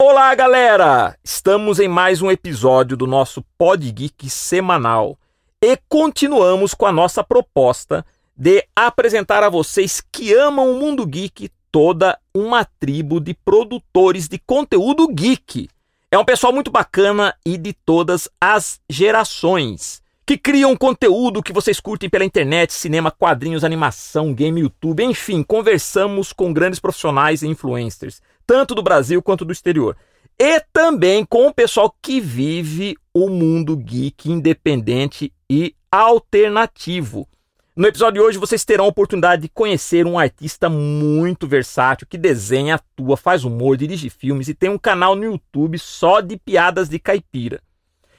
Olá, galera! Estamos em mais um episódio do nosso Pod Geek semanal e continuamos com a nossa proposta de apresentar a vocês que amam o mundo geek toda uma tribo de produtores de conteúdo geek. É um pessoal muito bacana e de todas as gerações que criam conteúdo que vocês curtem pela internet, cinema, quadrinhos, animação, game, YouTube, enfim, conversamos com grandes profissionais e influencers tanto do Brasil quanto do exterior. E também com o pessoal que vive o mundo geek independente e alternativo. No episódio de hoje vocês terão a oportunidade de conhecer um artista muito versátil que desenha, atua, faz humor, dirige filmes e tem um canal no YouTube só de piadas de caipira.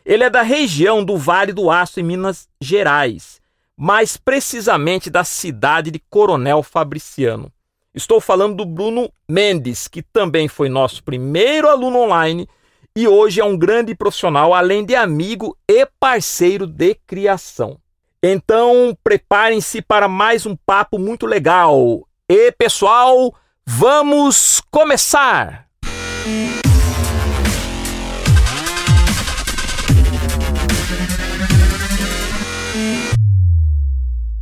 Ele é da região do Vale do Aço, em Minas Gerais, mais precisamente da cidade de Coronel Fabriciano. Estou falando do Bruno Mendes, que também foi nosso primeiro aluno online e hoje é um grande profissional, além de amigo e parceiro de criação. Então, preparem-se para mais um papo muito legal. E pessoal, vamos começar!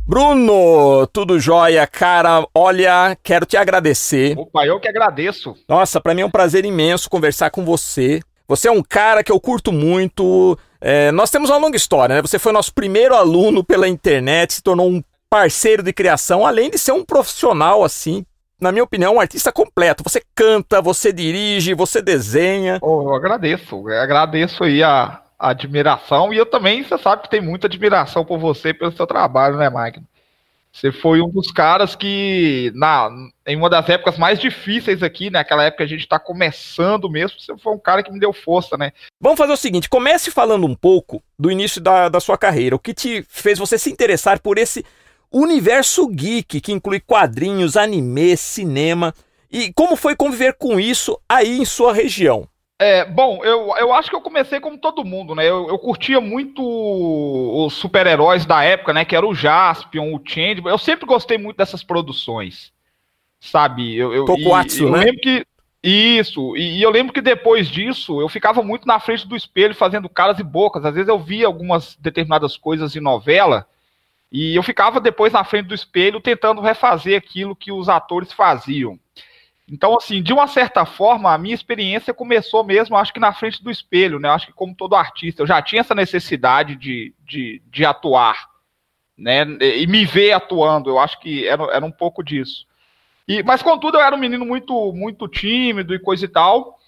Bruno, tudo jóia, cara? Olha, quero te agradecer. Opa, eu que agradeço. Nossa, para mim é um prazer imenso conversar com você. Você é um cara que eu curto muito. É, nós temos uma longa história, né? Você foi nosso primeiro aluno pela internet, se tornou um parceiro de criação, além de ser um profissional, assim, na minha opinião, um artista completo. Você canta, você dirige, você desenha. Oh, eu agradeço, eu agradeço aí a, admiração, e eu também, você sabe que tem muita admiração por você pelo seu trabalho, né, Magno? Você foi um dos caras que, na, em uma das épocas mais difíceis aqui, né, época a gente está começando mesmo, você foi um cara que me deu força, né? Vamos fazer o seguinte: comece falando um pouco do início da, da sua carreira. O que te fez você se interessar por esse universo geek, que inclui quadrinhos, anime, cinema, e como foi conviver com isso aí em sua região? É, bom, eu, eu acho que eu comecei como todo mundo, né? Eu, eu curtia muito os super-heróis da época, né? Que era o Jaspion, o Change. Eu sempre gostei muito dessas produções, sabe? Eu, eu, Tokuatsu, eu né? lembro que isso, e, e, eu lembro que depois disso eu ficava muito na frente do espelho fazendo caras e bocas. Às vezes eu via algumas determinadas coisas em novela e eu ficava depois na frente do espelho tentando refazer aquilo que os atores faziam. Então, assim, de uma certa forma, a minha experiência começou mesmo, acho que na frente do espelho, né? Acho que como todo artista, eu já tinha essa necessidade de, de, de atuar, né? E me ver atuando, eu acho que era, era um pouco disso. E, mas, contudo, eu era um menino muito, muito tímido e coisa e tal.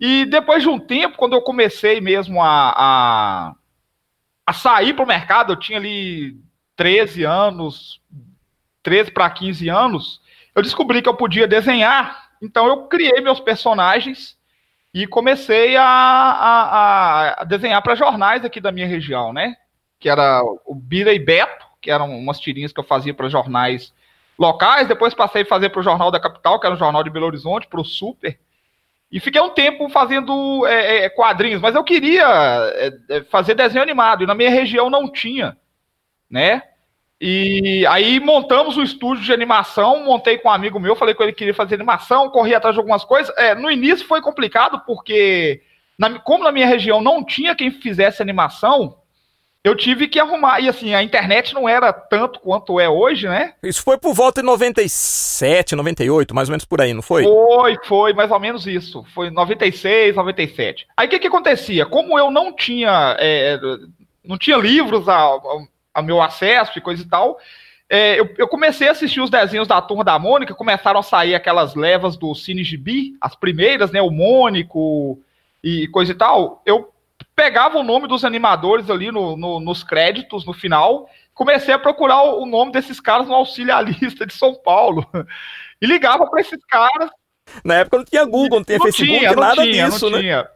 E depois de um tempo, quando eu comecei mesmo a, a, a sair para o mercado, eu tinha ali 13 anos, 13 para 15 anos, eu descobri que eu podia desenhar, então eu criei meus personagens e comecei a, a, a desenhar para jornais aqui da minha região, né? Que era o Bira e Beto, que eram umas tirinhas que eu fazia para jornais locais, depois passei a fazer para o Jornal da Capital, que era um jornal de Belo Horizonte, para o Super. E fiquei um tempo fazendo é, é, quadrinhos, mas eu queria é, é fazer desenho animado, e na minha região não tinha, né? E aí montamos o estúdio de animação, montei com um amigo meu, falei com ele que queria fazer animação, corri atrás de algumas coisas. É, no início foi complicado, porque na, como na minha região não tinha quem fizesse animação, eu tive que arrumar. E assim, a internet não era tanto quanto é hoje, né? Isso foi por volta de 97, 98, mais ou menos por aí, não foi? Foi, foi, mais ou menos isso. Foi 96, 97. Aí o que, que acontecia? Como eu não tinha. É, não tinha livros a, a meu acesso e coisa e tal. É, eu, eu, comecei a assistir os desenhos da Turma da Mônica, começaram a sair aquelas levas do Cine Gibi, as primeiras, né, o Mônico e coisa e tal. Eu pegava o nome dos animadores ali no, no, nos créditos, no final, comecei a procurar o, o nome desses caras no auxiliarista de São Paulo. E ligava para esses caras. Na época não tinha Google, não tinha não Facebook, tinha, nada tinha, disso, né? Tinha.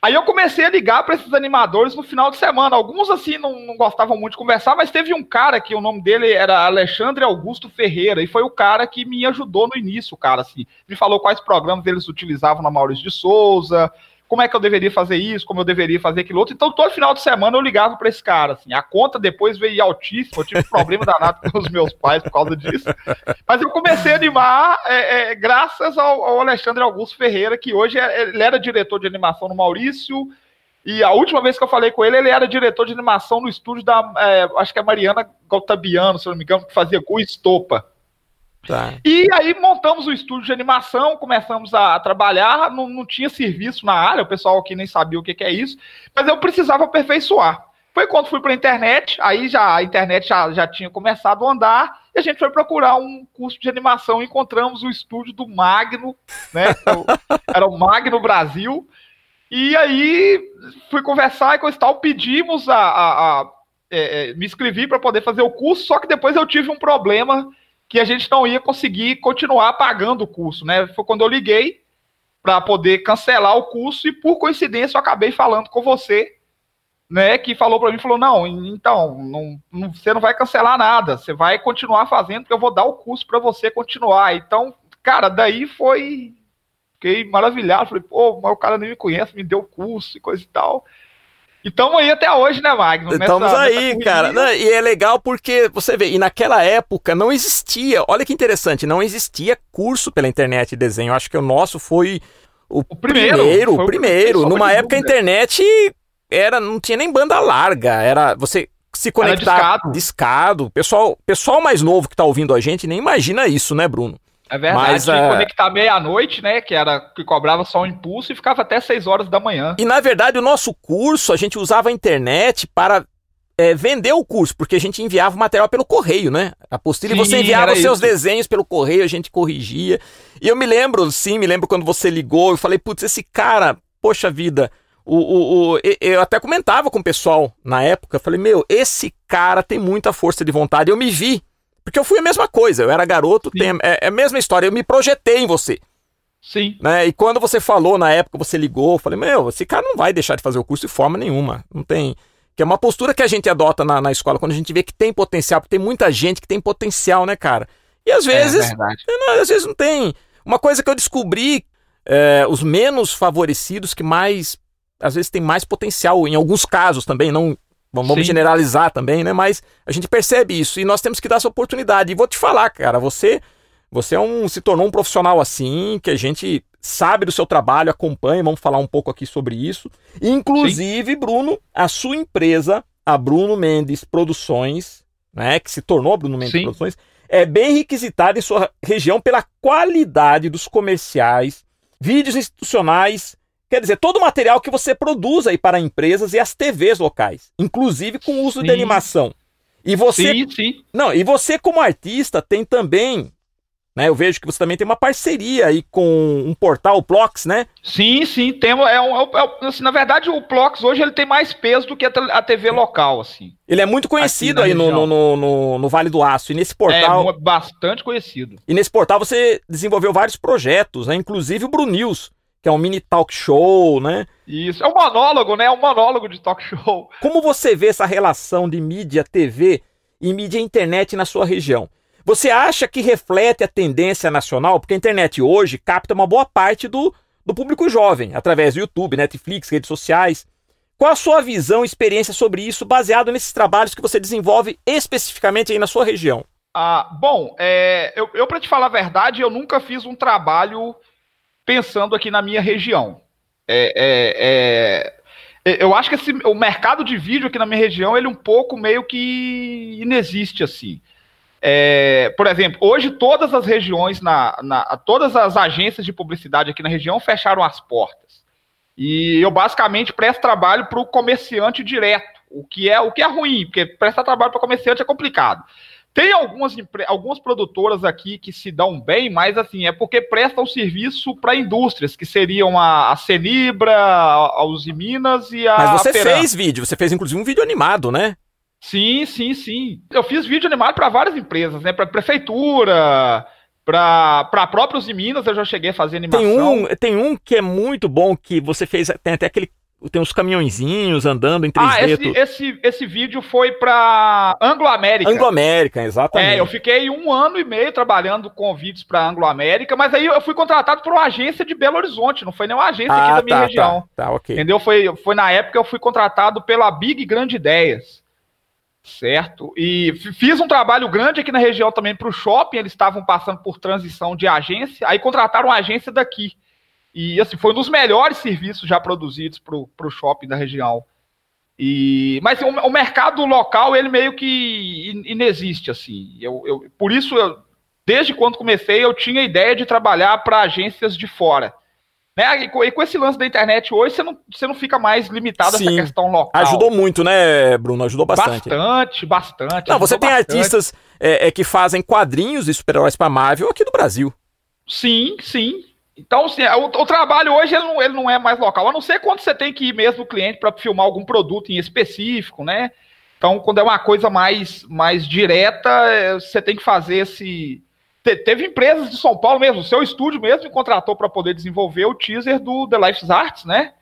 Aí eu comecei a ligar para esses animadores no final de semana. Alguns, assim, não, não, gostavam muito de conversar, mas teve um cara que o nome dele era Alexandre Augusto Ferreira, e foi o cara que me ajudou no início, cara, assim. Me falou quais programas eles utilizavam na Maurício de Souza, como é que eu deveria fazer isso, como eu deveria fazer aquilo outro. Então, todo final de semana eu ligava para esse cara, assim. A conta depois veio altíssima, eu tive problema danado com os meus pais por causa disso. Mas eu comecei a animar é, é, graças ao, ao, Alexandre Augusto Ferreira, que hoje é, ele era diretor de animação no Maurício, e a última vez que eu falei com ele, ele era diretor de animação no estúdio da, é, acho que é Mariana Galtabiano, se não me engano, que fazia Gu Estopa. Tá. E aí montamos o estúdio de animação, começamos a, trabalhar, não, não, tinha serviço na área, o pessoal aqui nem sabia o que, que é isso, mas eu precisava aperfeiçoar. Foi quando fui para a internet, aí já a internet já, já tinha começado a andar, e a gente foi procurar um curso de animação, encontramos o estúdio do Magno, né? Era o Magno Brasil, e aí fui conversar e com tal, pedimos a, a, a é, é me inscrevi para poder fazer o curso, só que depois eu tive um problema que a gente não ia conseguir continuar pagando o curso, né? Foi quando eu liguei para poder cancelar o curso e por coincidência eu acabei falando com você, né? Que falou para mim, falou não, então não, não, você não vai cancelar nada, você vai continuar fazendo porque eu vou dar o curso para você continuar. Então, cara, daí foi fiquei maravilhado, falei, pô, mas o cara nem me conhece, me deu curso e coisa e tal. E estamos aí até hoje, né, Magno? Estamos aí, nessa cara. Não, e é legal porque, você vê, e naquela época não existia, olha que interessante, não existia curso pela internet de desenho. Eu acho que o nosso foi o, o primeiro. primeiro o primeiro. Numa época a internet era, não tinha nem banda larga, era você se conectar discado. discado. Pessoal, pessoal mais novo que está ouvindo a gente nem imagina isso, né, Bruno? É verdade, Mas, que conectar meia-noite, né? Que era que cobrava só um impulso e ficava até 6 horas da manhã. E na verdade, o nosso curso, a gente usava a internet para é, vender o curso, porque a gente enviava o material pelo correio, né? A apostila sim, você enviava os seus isso. desenhos pelo correio, a gente corrigia. E eu me lembro, sim, me lembro quando você ligou, eu falei, putz, esse cara, poxa vida. O, o, o, eu até comentava com o pessoal na época, eu falei, meu, esse cara tem muita força de vontade. Eu me vi porque eu fui a mesma coisa, eu era garoto, tem, é, é, a mesma história, eu me projetei em você. Sim. Né? E quando você falou na época, você ligou, eu falei, meu, esse cara não vai deixar de fazer o curso de forma nenhuma. Não tem. Que é uma postura que a gente adota na, na escola, quando a gente vê que tem potencial, porque tem muita gente que tem potencial, né, cara? E às é vezes. É não, às vezes não tem. Uma coisa que eu descobri, é, os menos favorecidos que mais. Às vezes tem mais potencial, em alguns casos também, não Vamos Sim. generalizar também, né? Mas a gente percebe isso e nós temos que dar essa oportunidade. E vou te falar, cara, você você é um, se tornou um profissional assim, que a gente sabe do seu trabalho, acompanha, vamos falar um pouco aqui sobre isso. Inclusive, Sim. Bruno, a sua empresa, a Bruno Mendes Produções, né, que se tornou Bruno Mendes Sim. Produções, é bem requisitada em sua região pela qualidade dos comerciais, vídeos institucionais Quer dizer, todo o material que você produz aí para empresas e as TVs locais, inclusive com uso sim. de animação. E você, sim, sim. Não, e você como artista tem também, né? Eu vejo que você também tem uma parceria aí com um portal, o Plox, né? Sim, sim, tem, é um, é, é assim, na verdade o Plox hoje ele tem mais peso do que a, TV local, assim. Ele é muito conhecido aí no, no, no, no, Vale do Aço e nesse portal... É bastante conhecido. E nesse portal você desenvolveu vários projetos, né? Inclusive o Brunils, que é um mini talk show, né? Isso, é um monólogo, né? É um monólogo de talk show. Como você vê essa relação de mídia TV e mídia internet na sua região? Você acha que reflete a tendência nacional? Porque a internet hoje capta uma boa parte do, do público jovem, através do YouTube, Netflix, redes sociais. Qual a sua visão e experiência sobre isso, baseado nesses trabalhos que você desenvolve especificamente aí na sua região? Ah, bom, é, eu, eu para te falar a verdade, eu nunca fiz um trabalho pensando aqui na minha região. É, é, é, eu acho que esse, o mercado de vídeo aqui na minha região, ele é um pouco meio que inexiste assim. É, por exemplo, hoje todas as regiões, na, na, todas as agências de publicidade aqui na região fecharam as portas. E eu basicamente presto trabalho para o comerciante direto, o que é o que é ruim, porque prestar trabalho para comerciante é complicado. Tem algumas, algumas produtoras aqui que se dão bem, mas assim, é porque prestam serviço para indústrias, que seriam a, a Cenibra, a, Uzi Minas e a. Mas você fez vídeo, você fez inclusive um vídeo animado, né? Sim, sim, sim. Eu fiz vídeo animado para várias empresas, né? Para prefeitura, para a própria Uzi Minas, eu já cheguei a fazer animação. Tem um, tem um que é muito bom, que você fez, tem até aquele tem uns caminhõezinhos andando em 3D. Ah, esse, esse, esse vídeo foi pra Anglo-América. Anglo-América, exatamente. É, eu fiquei um ano e meio trabalhando com vídeos pra Anglo-América, mas aí eu fui contratado por uma agência de Belo Horizonte, não foi nenhuma agência ah, aqui da minha tá, região. Tá, tá, ok. Entendeu? Foi, foi na época que eu fui contratado pela Big Grande Ideias. Certo? E fiz um trabalho grande aqui na região também para o shopping, eles estavam passando por transição de agência, aí contrataram uma agência daqui. E assim, foi um dos melhores serviços já produzidos para o shopping da região. E, mas o, o, mercado local, ele meio que inexiste, assim. Eu, eu, por isso, eu, desde quando comecei, eu tinha a ideia de trabalhar para agências de fora. Né? E, com, e, com, esse lance da internet hoje, você não, você não fica mais limitado Sim. a essa questão local. Ajudou muito, né, Bruno? Ajudou bastante. Bastante, bastante. Não, você tem bastante. artistas é, é, que fazem quadrinhos de super-heróis para Marvel aqui do Brasil. Sim, sim. Então, assim, o, o trabalho hoje ele não, ele não, é mais local, a não ser quando você tem que ir mesmo no cliente para filmar algum produto em específico, né? Então, quando é uma coisa mais, mais direta, é, você tem que fazer esse, te, teve empresas de São Paulo mesmo, o seu estúdio mesmo me contratou para poder desenvolver o teaser do The Life's Arts, né?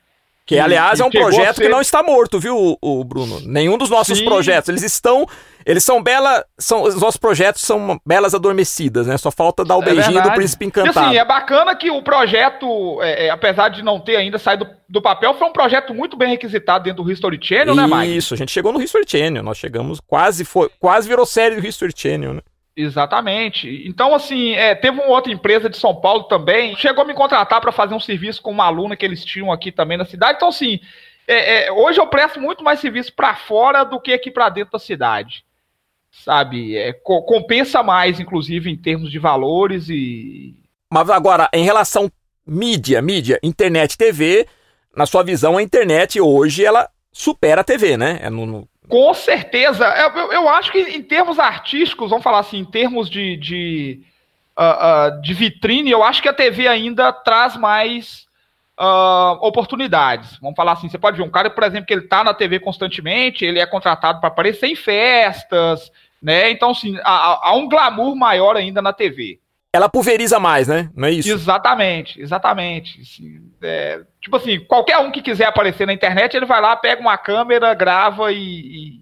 Que, aliás, é um projeto ser... que não está morto, viu, o Bruno? Nenhum dos nossos Sim. projetos. Eles estão. Eles são bela. São, os nossos projetos são belas adormecidas, né? Só falta dar o é beijinho verdade. do príncipe encantado. E assim, é bacana que o projeto, é, é, apesar de não ter ainda saído do, do, papel, foi um projeto muito bem requisitado dentro do History Channel, Isso, né, Mike? Isso, a gente chegou no History Channel. Nós chegamos quase. Foi, quase virou série do History Channel, né? Exatamente. Então, assim, é, teve uma outra empresa de São Paulo também, chegou a me contratar para fazer um serviço com uma aluna que eles tinham aqui também na cidade. Então, assim, é, é, hoje eu presto muito mais serviço para fora do que aqui para dentro da cidade. Sabe? É, co compensa mais, inclusive, em termos de valores e. Mas agora, em relação mídia, mídia, internet, TV, na sua visão, a internet hoje ela supera a TV, né? É no, no com certeza. Eu, eu, acho que em termos artísticos, vamos falar assim, em termos de, de, uh, uh, de vitrine, eu acho que a TV ainda traz mais uh, oportunidades. Vamos falar assim, você pode ver um cara, por exemplo, que ele está na TV constantemente, ele é contratado para aparecer em festas, né? Então, assim, há, há um glamour maior ainda na TV ela pulveriza mais, né? Não é isso? Exatamente, exatamente. É, tipo assim, qualquer um que quiser aparecer na internet, ele vai lá, pega uma câmera, grava e, e,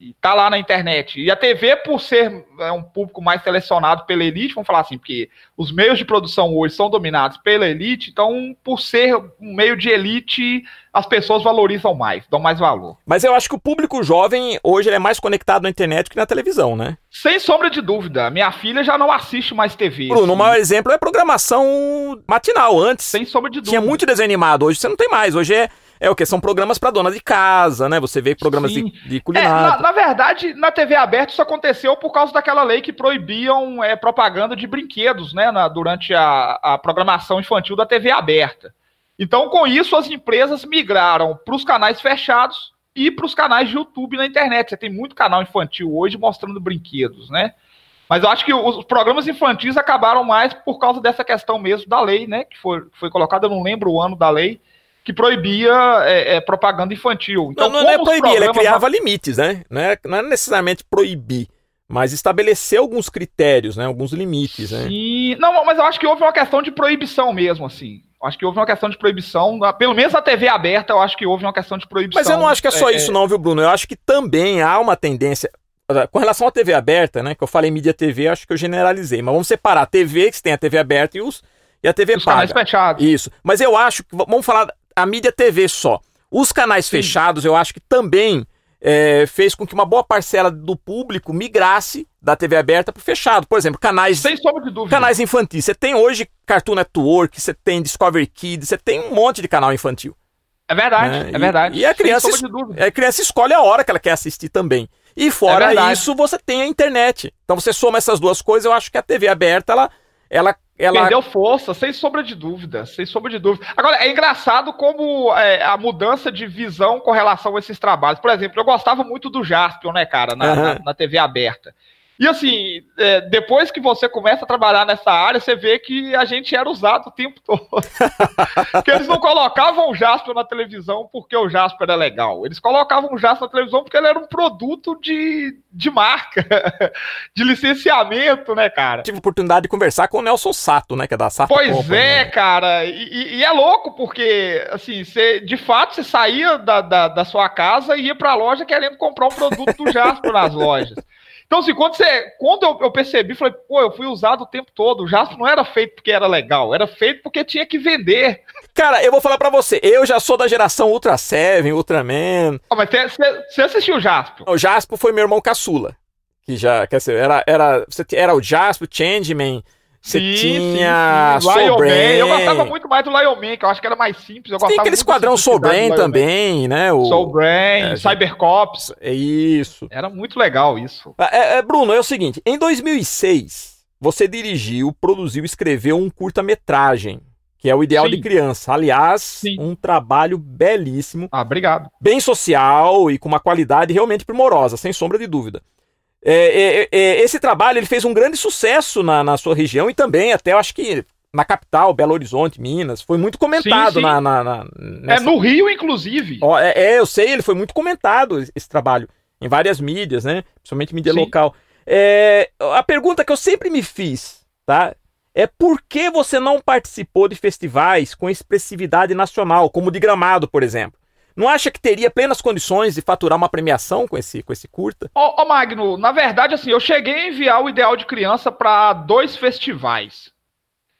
e tá lá na internet. E a TV, por ser é, um público mais selecionado pela elite, vamos falar assim, porque os meios de produção hoje são dominados pela elite, então, por ser um meio de elite, as pessoas valorizam mais, dão mais valor. Mas eu acho que o público jovem hoje é mais conectado na internet que na televisão, né? Sem sombra de dúvida. Minha filha já não assiste mais TV. Bruno, assim. o maior exemplo é programação matinal. Antes. Sem sombra de dúvida. Tinha muito desenho animado. Hoje você não tem mais. Hoje é é o que? São programas para dona de casa, né? Você vê programas de, de culinária. É, na, na, verdade, na TV aberta isso aconteceu por causa daquela lei que proibiam é, propaganda de brinquedos, né? Na, durante a, a programação infantil da TV aberta. Então, com isso, as empresas migraram para os canais fechados e para os canais de YouTube na internet. Você tem muito canal infantil hoje mostrando brinquedos, né? Mas eu acho que os programas infantis acabaram mais por causa dessa questão mesmo da lei, né? Que foi, foi colocada, eu não lembro o ano da lei, que proibia é, é, propaganda infantil. Então, não, não, é proibir, programas... ele criava limites, né? Não é, não é necessariamente proibir, mas estabelecer alguns critérios, né? Alguns limites, né? Sim, não, mas eu acho que houve uma questão de proibição mesmo, assim. Acho que houve uma questão de proibição, pelo menos na TV aberta, eu acho que houve uma questão de proibição. Mas eu não acho que é só é, isso, não, viu, Bruno? Eu acho que também há uma tendência. Com relação à TV aberta, né? Que eu falei mídia TV, acho que eu generalizei. Mas vamos separar a TV, que você tem a TV aberta e os. E a TV os paga. fechados. Isso. Mas eu acho que. Vamos falar a mídia TV só. Os canais Sim. fechados, eu acho que também é, fez com que uma boa parcela do público migrasse da TV aberta para o fechado. Por exemplo, canais. Sem sombra de dúvida. Canais infantis. Você tem hoje Cartoon Network, você tem Discovery Kids, você tem um monte de canal infantil. É verdade, né? é verdade. E, a criança, a criança escolhe a hora que ela quer assistir também. E fora é isso, você tem a internet. Então você soma essas duas coisas, eu acho que a TV aberta, ela, ela ela... Perdeu força, sem sombra de dúvida, sem sombra de dúvida. Agora, é engraçado como é, a mudança de visão com relação a esses trabalhos. Por exemplo, eu gostava muito do Jaspion, né, cara, na, uhum. na, na, TV aberta. E assim, é, depois que você começa a trabalhar nessa área, você vê que a gente era usado o tempo todo. porque eles não colocavam o Jasper na televisão porque o Jasper era legal. Eles colocavam o Jasper na televisão porque ele era um produto de, de marca, de licenciamento, né, cara? Tive oportunidade de conversar com o Nelson Sato, né, que é da Sato Pois Company, é, né? cara. E, e, é louco porque, assim, você, de fato, você saía da, da, da sua casa e ia pra loja querendo comprar um produto do Jasper nas lojas. Então, assim, quando, você, quando eu, eu, percebi, falei, pô, eu fui usado o tempo todo. O Jasper não era feito porque era legal, era feito porque tinha que vender. Cara, eu vou falar para você, eu já sou da geração Ultra Seven, Ultraman. Ah, mas você assistiu o Jasper? O Jasper foi meu irmão caçula. Que já, quer dizer, era, era, era o Jasper, Changeman, você tinha sim, sim. Soul Brain. Eu gostava muito mais do Lion Man, que eu acho que era mais simples. Eu Tem aquele esquadrão Soul Brain também, né? O... Soul Brain, é, Cybercops. É isso. Era muito legal isso. É, é, Bruno, é o seguinte, em 2006, você dirigiu, produziu, escreveu um curta-metragem que é o ideal Sim. de criança. Aliás, Sim. um trabalho belíssimo. Ah, obrigado. Bem social e com uma qualidade realmente primorosa, sem sombra de dúvida. É, é, é, esse trabalho ele fez um grande sucesso na, na sua região e também até eu acho que na capital, Belo Horizonte, Minas. Foi muito comentado sim, sim. Na, na, na, nessa... É no Rio, inclusive. Oh, é, é, eu sei, ele foi muito comentado esse trabalho em várias mídias, né? Principalmente mídia sim. local. É, a pergunta que eu sempre me fiz, tá? É por que você não participou de festivais com expressividade nacional, como o de Gramado, por exemplo? Não acha que teria plenas condições de faturar uma premiação com esse, com esse curta? Ô, ô Magno, na verdade, assim, eu cheguei a enviar o Ideal de Criança para dois festivais.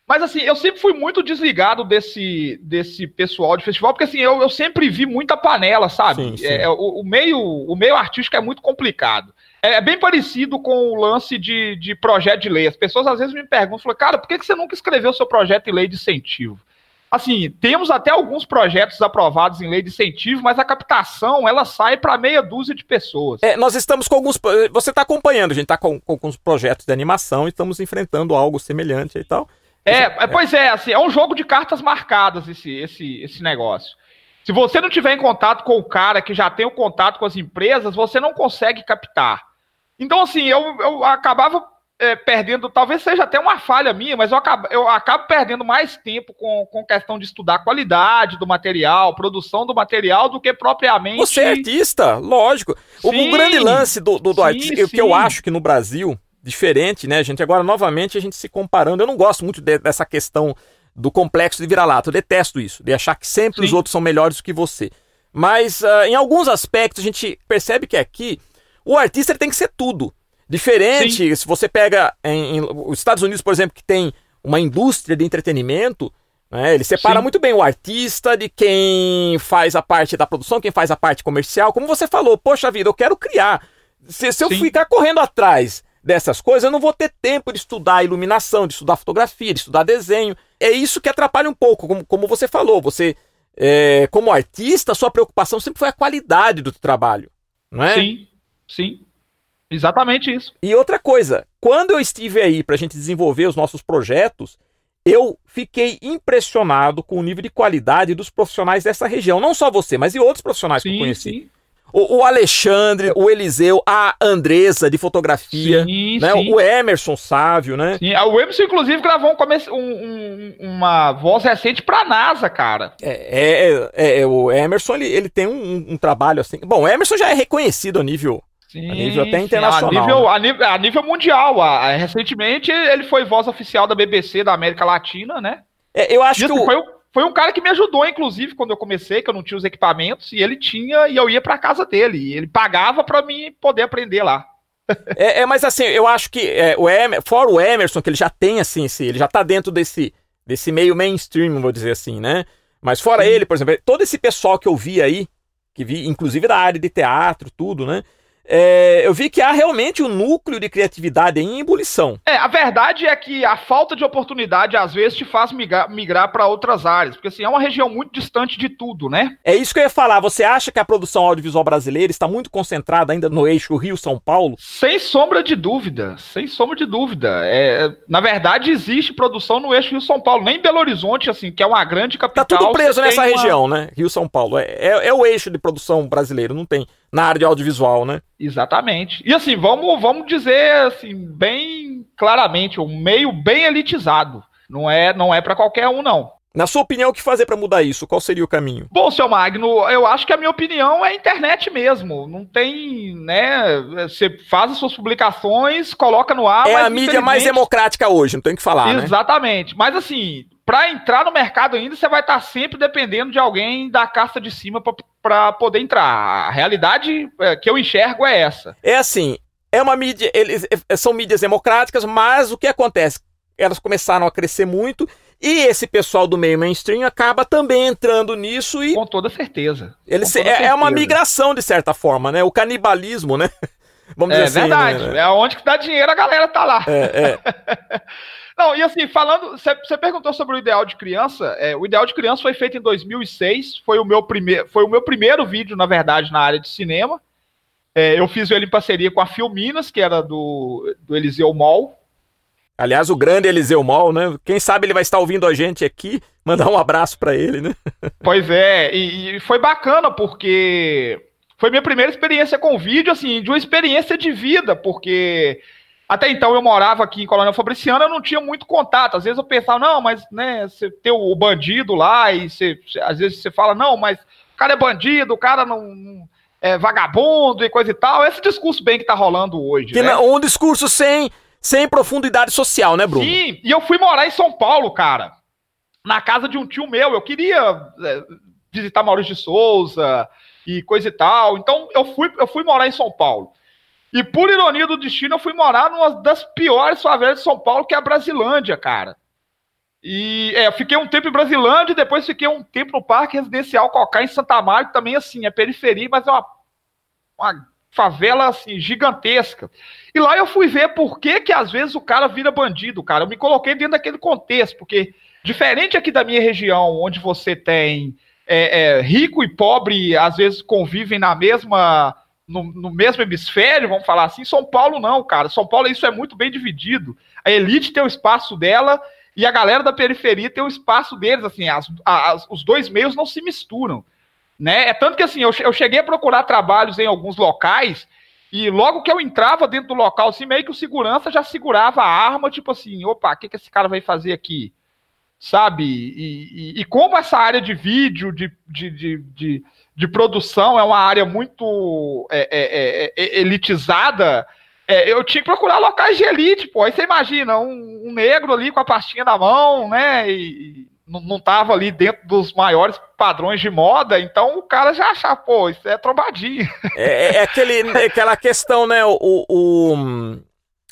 Mas assim, eu sempre fui muito desligado desse, desse pessoal de festival, porque assim, eu, eu sempre vi muita panela, sabe? Sim, sim. É, o, o, meio, o meio artístico é muito complicado. É, é bem parecido com o lance de, de projeto de lei. As pessoas às vezes me perguntam, falam, cara, por que, que você nunca escreveu seu projeto de lei de incentivo? Assim, temos até alguns projetos aprovados em lei de incentivo, mas a captação ela sai para meia dúzia de pessoas. É, nós estamos com alguns. Você está acompanhando, a gente está com, com alguns projetos de animação e estamos enfrentando algo semelhante e tal. É, é, pois é, assim, é um jogo de cartas marcadas esse, esse, esse negócio. Se você não tiver em contato com o cara que já tem o contato com as empresas, você não consegue captar. Então, assim, eu, eu acabava é, perdendo, talvez seja até uma falha minha, mas eu acabo, eu acabo perdendo mais tempo com, com questão de estudar a qualidade do material, produção do material, do que propriamente. Você é artista, lógico. Sim, o, grande lance do, do, do artista, que eu acho que no Brasil, diferente, né, gente? Agora, novamente, a gente se comparando. Eu não gosto muito de, dessa questão do complexo de vira-lata. Eu detesto isso, de achar que sempre sim. os outros são melhores do que você. Mas, uh, em alguns aspectos, a gente percebe que aqui o artista tem que ser tudo. Diferente, Sim. se você pega em, em, os Estados Unidos, por exemplo, que tem uma indústria de entretenimento, né, ele separa Sim. muito bem o artista de quem faz a parte da produção, quem faz a parte comercial. Como você falou, poxa vida, eu quero criar. Se, se eu ficar correndo atrás dessas coisas, eu não vou ter tempo de estudar iluminação, de estudar fotografia, de estudar desenho. É isso que atrapalha um pouco, como, como você falou. Você, é, como artista, sua preocupação sempre foi a qualidade do trabalho, não é? Sim, sim. Exatamente isso. E outra coisa, quando eu estive aí para a gente desenvolver os nossos projetos, eu fiquei impressionado com o nível de qualidade dos profissionais dessa região. Não só você, mas e outros profissionais sim, que eu conheci. Sim. O, o, Alexandre, o Eliseu, a Andressa de fotografia, sim, né? o Emerson Sávio, né? Sim, o Emerson, inclusive, gravou um, um, uma voz recente para a NASA, cara. É, é, é, é, o Emerson, ele, ele tem um, um, trabalho assim. Bom, o Emerson já é reconhecido a nível Sim, a nível até internacional. A nível, né? a nível, a nível mundial. A, recentemente ele foi voz oficial da BBC da América Latina, né? É, eu acho que. O... Foi, foi um cara que me ajudou, inclusive, quando eu comecei, que eu não tinha os equipamentos, e ele tinha, e eu ia pra casa dele. E ele pagava para mim poder aprender lá. é, é, mas assim, eu acho que é, o Emer, fora o Emerson, que ele já tem, assim, esse, ele já tá dentro desse, desse meio mainstream, vou dizer assim, né? Mas fora Sim. ele, por exemplo, todo esse pessoal que eu vi aí, que vi, inclusive da área de teatro, tudo, né? É, eu vi que há realmente um núcleo de criatividade em ebulição. É, a verdade é que a falta de oportunidade às vezes te faz migrar, migrar para outras áreas, porque assim, é uma região muito distante de tudo, né? É isso que eu ia falar. Você acha que a produção audiovisual brasileira está muito concentrada ainda no eixo Rio-São Paulo? Sem sombra de dúvida, sem sombra de dúvida. É, na verdade, existe produção no eixo Rio-São Paulo, nem Belo Horizonte, assim, que é uma grande capital. Tá tudo preso nessa uma... região, né? Rio-São Paulo. É, é, é o eixo de produção brasileiro, não tem na área de audiovisual, né? Exatamente. E assim, vamos, vamos dizer assim, bem claramente, um meio bem elitizado. Não é, não é para qualquer um, não. Na sua opinião, o que fazer para mudar isso? Qual seria o caminho? Bom, seu Magno, eu acho que a minha opinião é a internet mesmo. Não tem, né? Você faz as suas publicações, coloca no ar. É a mídia mais democrática hoje, não tem o que falar. Né? Exatamente. Né? Mas assim, para entrar no mercado ainda, você vai estar sempre dependendo de alguém da casta de cima para poder entrar. A realidade é, que eu enxergo é essa. É assim, é uma mídia, eles é, são mídias democráticas, mas o que acontece? Elas começaram a crescer muito e esse pessoal do meio mainstream acaba também entrando nisso e. Com toda certeza. Ele toda é, certeza. é, uma migração, de certa forma, né? O canibalismo, né? Vamos é dizer assim. Verdade. Né? É onde que dá dinheiro, a galera tá lá. É, é. Não, e assim, falando, você perguntou sobre o ideal de criança. É, o ideal de criança foi feito em 2006. Foi o meu primeiro, foi o meu primeiro vídeo, na verdade, na área de cinema. É, eu fiz ele em parceria com a Filminas, que era do, do Eliseu Mol, Aliás, o grande Eliseu Mol, né? Quem sabe ele vai estar ouvindo a gente aqui, mandar um abraço para ele, né? Pois é, e, e, foi bacana porque foi minha primeira experiência com vídeo, assim, de uma experiência de vida, porque até então eu morava aqui em Colônia Fabriciana, eu não tinha muito contato. Às vezes eu pensava, não, mas né, você tem o bandido lá, e você, às vezes você fala, não, mas o cara é bandido, o cara não, é vagabundo e coisa e tal. Esse discurso bem que tá rolando hoje. Né? um discurso sem sem profundidade social, né, Bruno? Sim, e eu fui morar em São Paulo, cara. Na casa de um tio meu. Eu queria é, visitar Maurício de Souza e coisa e tal. Então eu fui, eu fui morar em São Paulo. E por ironia do destino, eu fui morar numa das piores favelas de São Paulo, que é a Brasilândia, cara. E é, fiquei um tempo em Brasilândia depois fiquei um tempo no Parque Residencial Cocá, em Santa Maria, também, assim, é periferia, mas é uma, uma favela assim, gigantesca. E lá eu fui ver por que, que às vezes o cara vira bandido, cara. Eu me coloquei dentro daquele contexto, porque diferente aqui da minha região, onde você tem é, é, rico e pobre, às vezes convivem na mesma. No, no, mesmo hemisfério, vamos falar assim. São Paulo não, cara. São Paulo isso é muito bem dividido. A elite tem o espaço dela e a galera da periferia tem o espaço deles. Assim, as, as, os dois meios não se misturam. Né? É tanto que assim, eu, eu cheguei a procurar trabalhos em alguns locais e logo que eu entrava dentro do local, assim, meio que o segurança já segurava a arma, tipo assim, opa, o que, que esse cara vai fazer aqui? Sabe? E, e, e como essa área de vídeo, de, de, de, de, de produção é uma área muito é, é, é, é elitizada, é, eu tinha que procurar locais de elite, pô. Aí você imagina, um, um negro ali com a pastinha na mão, né? E, não estava ali dentro dos maiores padrões de moda, então o cara já achava, pô, isso é trombadinho. É, é aquele, aquela questão, né? O, o,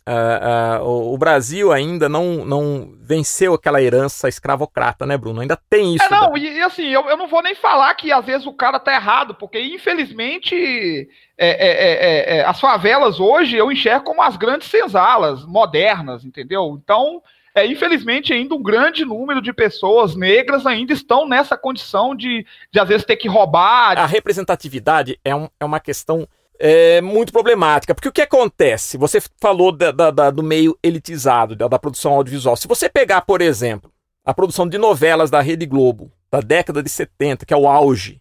uh, uh, o Brasil ainda não, não venceu aquela herança escravocrata, né, Bruno? Ainda tem isso. É, não, da... e, assim, eu, eu não vou nem falar que às vezes o cara tá errado, porque infelizmente é, é, é, é as favelas hoje eu enxergo como as grandes senzalas modernas, entendeu? Então é, infelizmente, ainda um grande número de pessoas negras ainda estão nessa condição de, de às vezes, ter que roubar. A representatividade é, um, é uma questão é, muito problemática, porque o que acontece? Você falou da, da, da, do meio elitizado, da, produção audiovisual. Se você pegar, por exemplo, a produção de novelas da Rede Globo, da década de 70, que é o auge,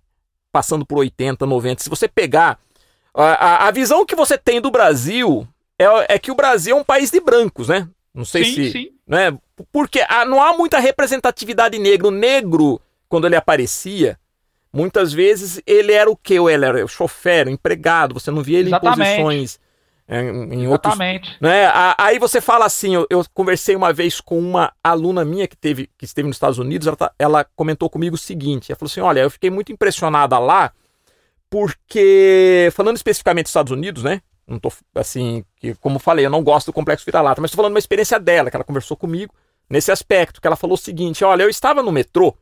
passando por 80, 90, se você pegar. A, a, a visão que você tem do Brasil é, é que o Brasil é um país de brancos, né? Não sei sim, se. Sim. Né? Porque ah, não há muita representatividade negro. O negro, quando ele aparecia, muitas vezes ele era o quê? Ele era o chofer, o empregado, você não via ele Exatamente. em posições. É, em Exatamente. Outros, né? Aí você fala assim, eu, eu, conversei uma vez com uma aluna minha que, teve, que esteve nos Estados Unidos, ela, tá, ela comentou comigo o seguinte, ela falou assim, olha, eu fiquei muito impressionada lá, porque, falando especificamente dos Estados Unidos, né, não tô assim, que, como falei, eu não gosto do complexo vira-lata, mas estou falando uma experiência dela, que ela conversou comigo nesse aspecto, que ela falou o seguinte: olha, eu estava no metrô,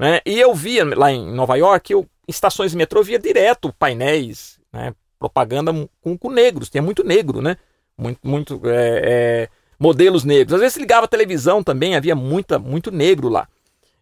né? E eu via lá em Nova York, eu, em estações de metrô, via direto painéis, né? Propaganda com, com negros, tinha muito negro, né? Muito, muito é, é, modelos negros. Às vezes ligava a televisão também, havia muita, muito negro lá.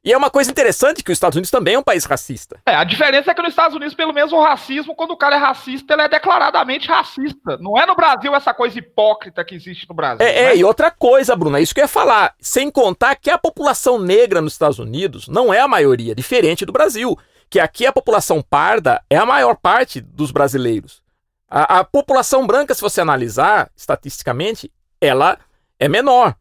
E é uma coisa interessante que os Estados Unidos também é um país racista. É, a diferença é que nos Estados Unidos, pelo menos o racismo, quando o cara é racista, ele é declaradamente racista. Não é no Brasil essa coisa hipócrita que existe no Brasil. É, é e outra coisa, Bruno, é isso que eu ia falar. Sem contar que a população negra nos Estados Unidos não é a maioria, diferente do Brasil. Que aqui a população parda é a maior parte dos brasileiros. A, a população branca, se você analisar estatisticamente, ela é menor.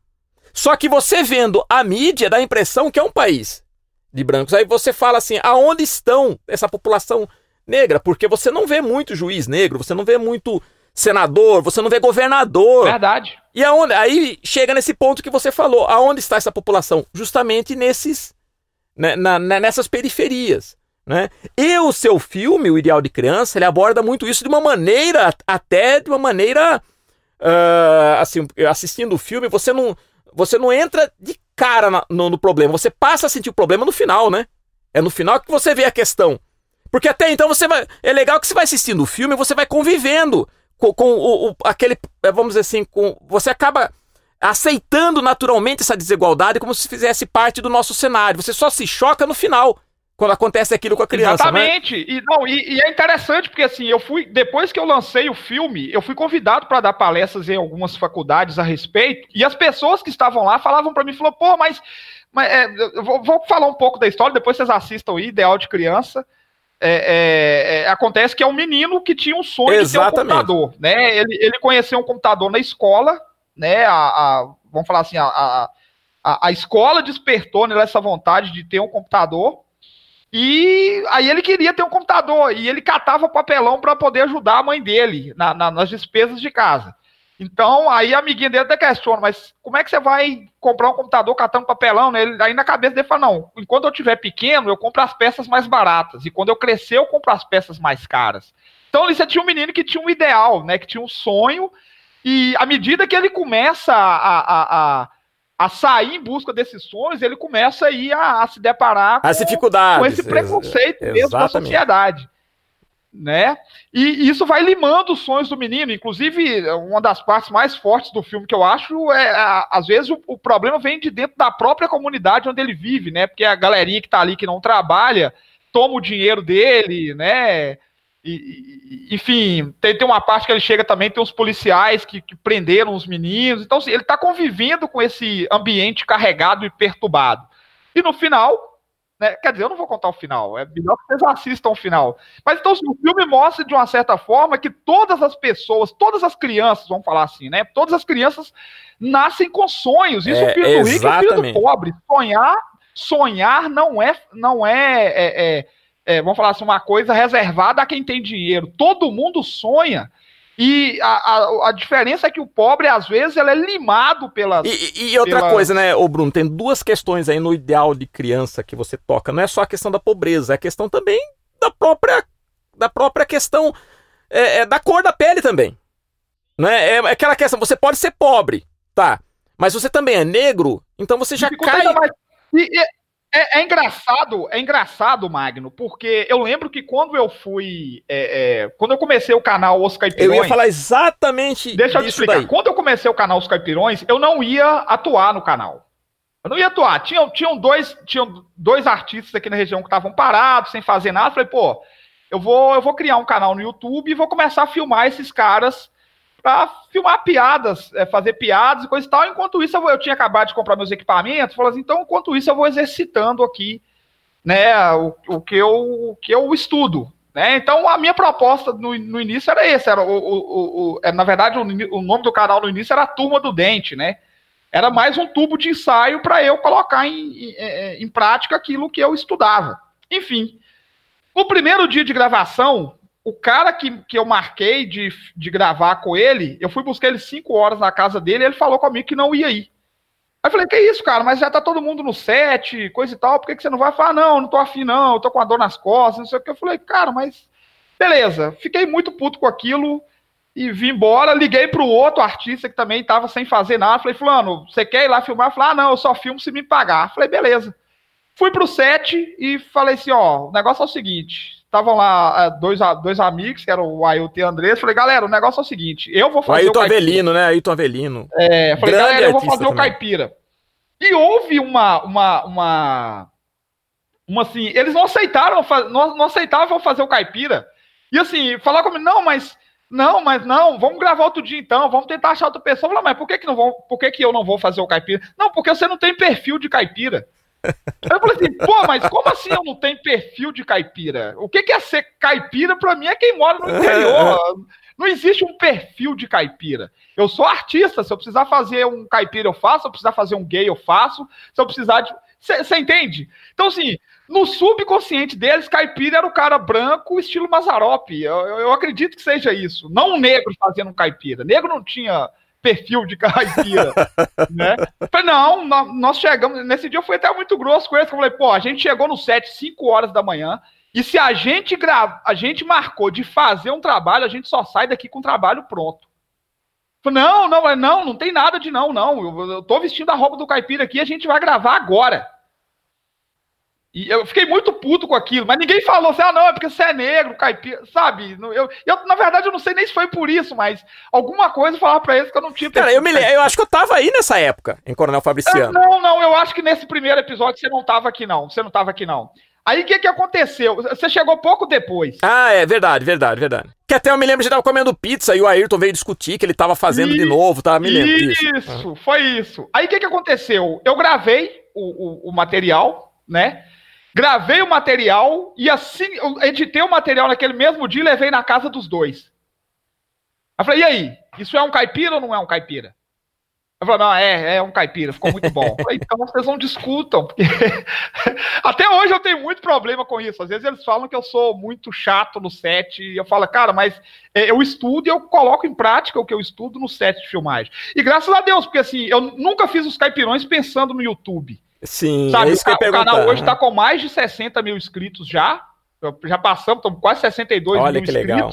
Só que você vendo a mídia dá a impressão que é um país de brancos. Aí você fala assim: aonde estão essa população negra? Porque você não vê muito juiz negro, você não vê muito senador, você não vê governador. Verdade. E aonde? Aí chega nesse ponto que você falou: aonde está essa população? Justamente nesses, né, na, nessas periferias. Né? E o seu filme, O Ideal de Criança, ele aborda muito isso de uma maneira, até de uma maneira. Uh, assim, assistindo o filme, você não, você não entra de cara na, no, no, problema, você passa a sentir o problema no final, né? É no final que você vê a questão. Porque até então você vai. É legal que você vai assistindo o filme e você vai convivendo com, com o, o, aquele. É, vamos dizer assim, com. Você acaba aceitando naturalmente essa desigualdade como se fizesse parte do nosso cenário. Você só se choca no final quando acontece aquilo com a criança. Né? Exatamente. Né? E, não, e, e, é interessante porque assim, eu fui depois que eu lancei o filme, eu fui convidado para dar palestras em algumas faculdades a respeito, e as pessoas que estavam lá falavam para mim, falou, pô, mas, mas é, vou, vou, falar um pouco da história, depois vocês assistam aí, Ideal de Criança. É, é, é, acontece que é um menino que tinha um sonho Exatamente. de ter um computador, né? Ele, ele conheceu um computador na escola, né? A, a vamos falar assim, a, a, a escola despertou nele essa vontade de ter um computador e aí ele queria ter um computador e ele catava papelão para poder ajudar a mãe dele na, na, nas despesas de casa. Então, aí a amiguinha dele até questiona, mas como é que você vai comprar um computador catando papelão? Né? Ele, aí na cabeça dele fala, não, enquanto eu tiver pequeno, eu compro as peças mais baratas. E quando eu crescer, eu compro as peças mais caras. Então, ali você tinha um menino que tinha um ideal, né? Que tinha um sonho. E à medida que ele começa a, a, a a sair em busca desses sonhos, ele começa aí a, a se deparar com, As dificuldades, com esse preconceito ex mesmo da sociedade. Né? E isso vai limando os sonhos do menino. Inclusive, uma das partes mais fortes do filme que eu acho é, às vezes, o, o, problema vem de dentro da própria comunidade onde ele vive, né? Porque a galerinha que tá ali que não trabalha toma o dinheiro dele, né? E, enfim, tem, tem uma parte que ele chega também, tem uns policiais que, que prenderam os meninos. Então, assim, ele está convivendo com esse ambiente carregado e perturbado. E no final, né, quer dizer, eu não vou contar o final, é melhor que vocês assistam o final. Mas então, assim, o filme mostra de uma certa forma que todas as pessoas, todas as crianças, vamos falar assim, né? Todas as crianças nascem com sonhos. Isso é, o filho do rico e o filho do pobre. Sonhar, sonhar não é, não é, é, é é, vamos falar assim, uma coisa reservada a quem tem dinheiro. Todo mundo sonha. E a, a, a, diferença é que o pobre, às vezes, ele é limado pela. E, e outra coisa, né, ô Bruno, tem duas questões aí no ideal de criança que você toca. Não é só a questão da pobreza, é a questão também da própria, da própria questão é, é da cor da pele também. Né? É aquela questão, você pode ser pobre, tá? Mas você também é negro, então você já cai. Mais... E, é, é, engraçado, é engraçado, Magno, porque eu lembro que quando eu fui. É, é, quando eu comecei o canal Os Caipirões. Eu ia falar exatamente. Deixa eu te explicar. Daí. Quando eu comecei o canal Os Caipirões, eu não ia atuar no canal. Eu não ia atuar. Tinham, tinham, dois, tinham dois artistas aqui na região que estavam parados, sem fazer nada. Eu falei, pô, eu vou, eu vou criar um canal no YouTube e vou começar a filmar esses caras para filmar piadas, é, fazer piadas e coisa e tal. Enquanto isso, eu, eu, tinha acabado de comprar meus equipamentos, falei assim, então, enquanto isso, eu vou exercitando aqui, né, o, o, que, eu, o que eu estudo. Né? Então, a minha proposta no, no início era esse, era o, o, o, é, na verdade, o, o nome do canal no início era Turma do Dente, né? Era mais um tubo de ensaio para eu colocar em, em, em prática aquilo que eu estudava. Enfim, o primeiro dia de gravação, o cara que, que eu marquei de, de gravar com ele, eu fui buscar ele cinco horas na casa dele e ele falou comigo que não ia ir. Aí eu falei, que isso, cara, mas já tá todo mundo no set, coisa e tal, por que, que você não vai? Falar, não, não tô afim não, eu tô com a dor nas costas, não sei o que. Eu falei, cara, mas beleza. Fiquei muito puto com aquilo e vim embora. Liguei pro outro artista que também tava sem fazer nada. Falei, fulano, você quer ir lá filmar? Falei, ah, não, eu só filmo se me pagar. Falei, beleza. Fui pro set e falei assim, ó, o negócio é o seguinte, estavam lá é, dois, dois amigos, que eram o Ailton e o Andrés. Falei, galera, o negócio é o seguinte: eu vou fazer. O Ailton Avelino, né? Ailton Avelino. É, falei, Grande galera, eu vou fazer também. o caipira. E houve uma. uma, uma, uma assim, eles não aceitaram, não, não aceitavam fazer o caipira. E assim, falar comigo, não, mas. Não, mas não, vamos gravar outro dia então, vamos tentar achar outra pessoa. Falei, mas por que, que, não vão, por que, que eu não vou fazer o caipira? Não, porque você não tem perfil de caipira. Eu falei assim, pô, mas como assim eu não tenho perfil de caipira? O que, que é ser caipira pra mim é quem mora no interior. Não existe um perfil de caipira. Eu sou artista, se eu precisar fazer um caipira, eu faço, se eu precisar fazer um gay, eu faço, se eu precisar de. Você entende? Então, assim, no subconsciente deles, caipira era o cara branco, estilo Mazarope. Eu, eu, acredito que seja isso. Não um negro fazendo um caipira. Negro não tinha perfil de caipira, né? falei, não, nós chegamos, nesse dia eu fui até muito grosso com eles, eu falei, pô, a gente chegou no set 5 horas da manhã, e se a gente grava, a gente marcou de fazer um trabalho, a gente só sai daqui com o trabalho pronto. Falei, não, não, não, não tem nada de não, não. Eu, eu tô vestindo a roupa do caipira aqui, a gente vai gravar agora. E eu fiquei muito puto com aquilo, mas ninguém falou assim, ah, não, é porque você é negro, caipira, sabe? Eu, eu, na verdade, eu não sei nem se foi por isso, mas alguma coisa falava pra eles que eu não tinha. Cara, eu, me, eu acho que eu tava aí nessa época, em Coronel Fabriciano. não, não, eu acho que nesse primeiro episódio você não tava aqui, não. Você não tava aqui, não. Aí o que, que aconteceu? Você chegou pouco depois. Ah, é verdade, verdade, verdade. Que até eu me lembro de estar comendo pizza e o Ayrton veio discutir que ele tava fazendo isso, de novo, tá? Me lembro Isso, isso. foi isso. Aí o que, que aconteceu? Eu gravei o, o, o material, né? Gravei o material e assim, editei o material naquele mesmo dia e levei na casa dos dois. Eu falei, e aí? Isso é um caipira ou não é um caipira? Eu falei, não, é, é um caipira, ficou muito bom. Eu falei, então vocês não discutam, porque até hoje eu tenho muito problema com isso. Às vezes eles falam que eu sou muito chato no set, e eu falo, cara, mas é, eu estudo e eu coloco em prática o que eu estudo no set de filmagem. E graças a Deus, porque assim, eu nunca fiz os caipirões pensando no YouTube. Sim, Sabe, é isso que eu o canal hoje está com mais de 60 mil inscritos já. Já passamos, estamos quase 62 Olha mil que inscritos. Legal.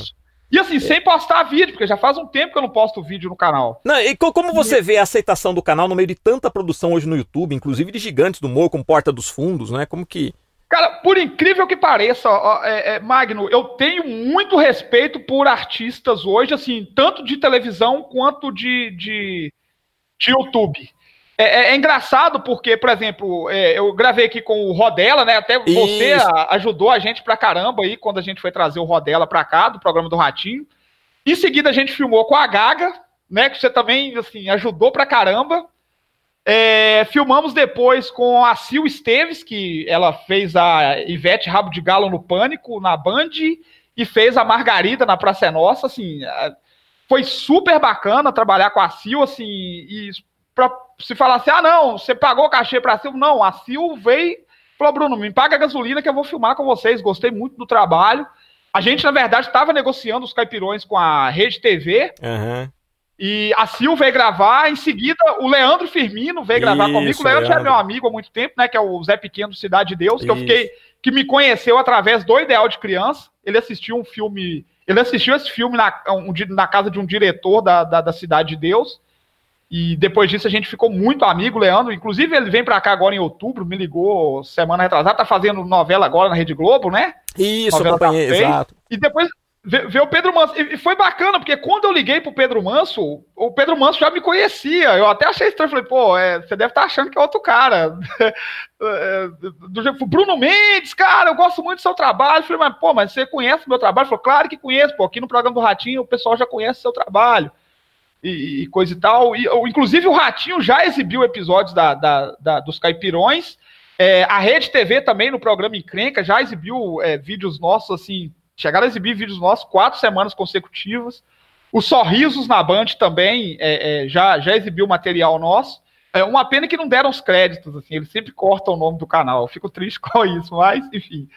E assim, sem postar vídeo, porque já faz um tempo que eu não posto vídeo no canal. Não, e como você vê a aceitação do canal no meio de tanta produção hoje no YouTube, inclusive de gigantes do humor, como Porta dos Fundos, né? Como que. Cara, por incrível que pareça, ó, é, é, Magno, eu tenho muito respeito por artistas hoje, assim, tanto de televisão quanto de, de, de YouTube. É, é, é, engraçado porque, por exemplo, é, eu gravei aqui com o Rodela, né? Até Isso. você a, ajudou a gente pra caramba aí quando a gente foi trazer o Rodela pra cá, do programa do Ratinho. Em seguida a gente filmou com a Gaga, né? Que você também, assim, ajudou pra caramba. É, filmamos depois com a Sil Esteves, que ela fez a Ivete Rabo de Galo no Pânico, na Band, e fez a Margarida na Praça é Nossa, assim... Foi super bacana trabalhar com a Sil, assim, e pra se falar assim, ah, não, você pagou cachê pra Sil. Não, a Sil veio falou, Bruno, me paga a gasolina que eu vou filmar com vocês. Gostei muito do trabalho. A gente, na verdade, estava negociando os caipirões com a Rede TV. Uhum. E a Sil veio gravar, em seguida o Leandro Firmino veio gravar Isso, comigo. O Leandro, Leandro já é meu amigo há muito tempo, né? Que é o Zé Pequeno do Cidade de Deus, que Isso. eu fiquei. que me conheceu através do Ideal de Criança. Ele assistiu um filme. Ele assistiu esse filme na, um, na casa de um diretor da, da, da Cidade de Deus. E depois disso a gente ficou muito amigo, Leandro. Inclusive, ele vem para cá agora em outubro, me ligou semana retrasada, tá fazendo novela agora na Rede Globo, né? Isso, acompanhei, exato. E depois veio o Pedro Manso. E foi bacana, porque quando eu liguei pro Pedro Manso, o Pedro Manso já me conhecia. Eu até achei estranho. Falei, pô, é, você deve estar tá achando que é outro cara. É, do Bruno Mendes, cara, eu gosto muito do seu trabalho. Falei, mas, pô, mas você conhece o meu trabalho? Falou, claro que conheço, pô. Aqui no programa do Ratinho o pessoal já conhece o seu trabalho e, e, coisa e tal. E, inclusive, o Ratinho já exibiu episódios da, da, da dos Caipirões. É, a Rede TV também, no programa Encrenca, já exibiu é, vídeos nossos, assim, chegaram a exibir vídeos nossos quatro semanas consecutivas. Os Sorrisos na Band também é, é já, já exibiu material nosso. É uma pena que não deram os créditos, assim, eles sempre cortam o nome do canal. Eu fico triste com isso, mas, enfim.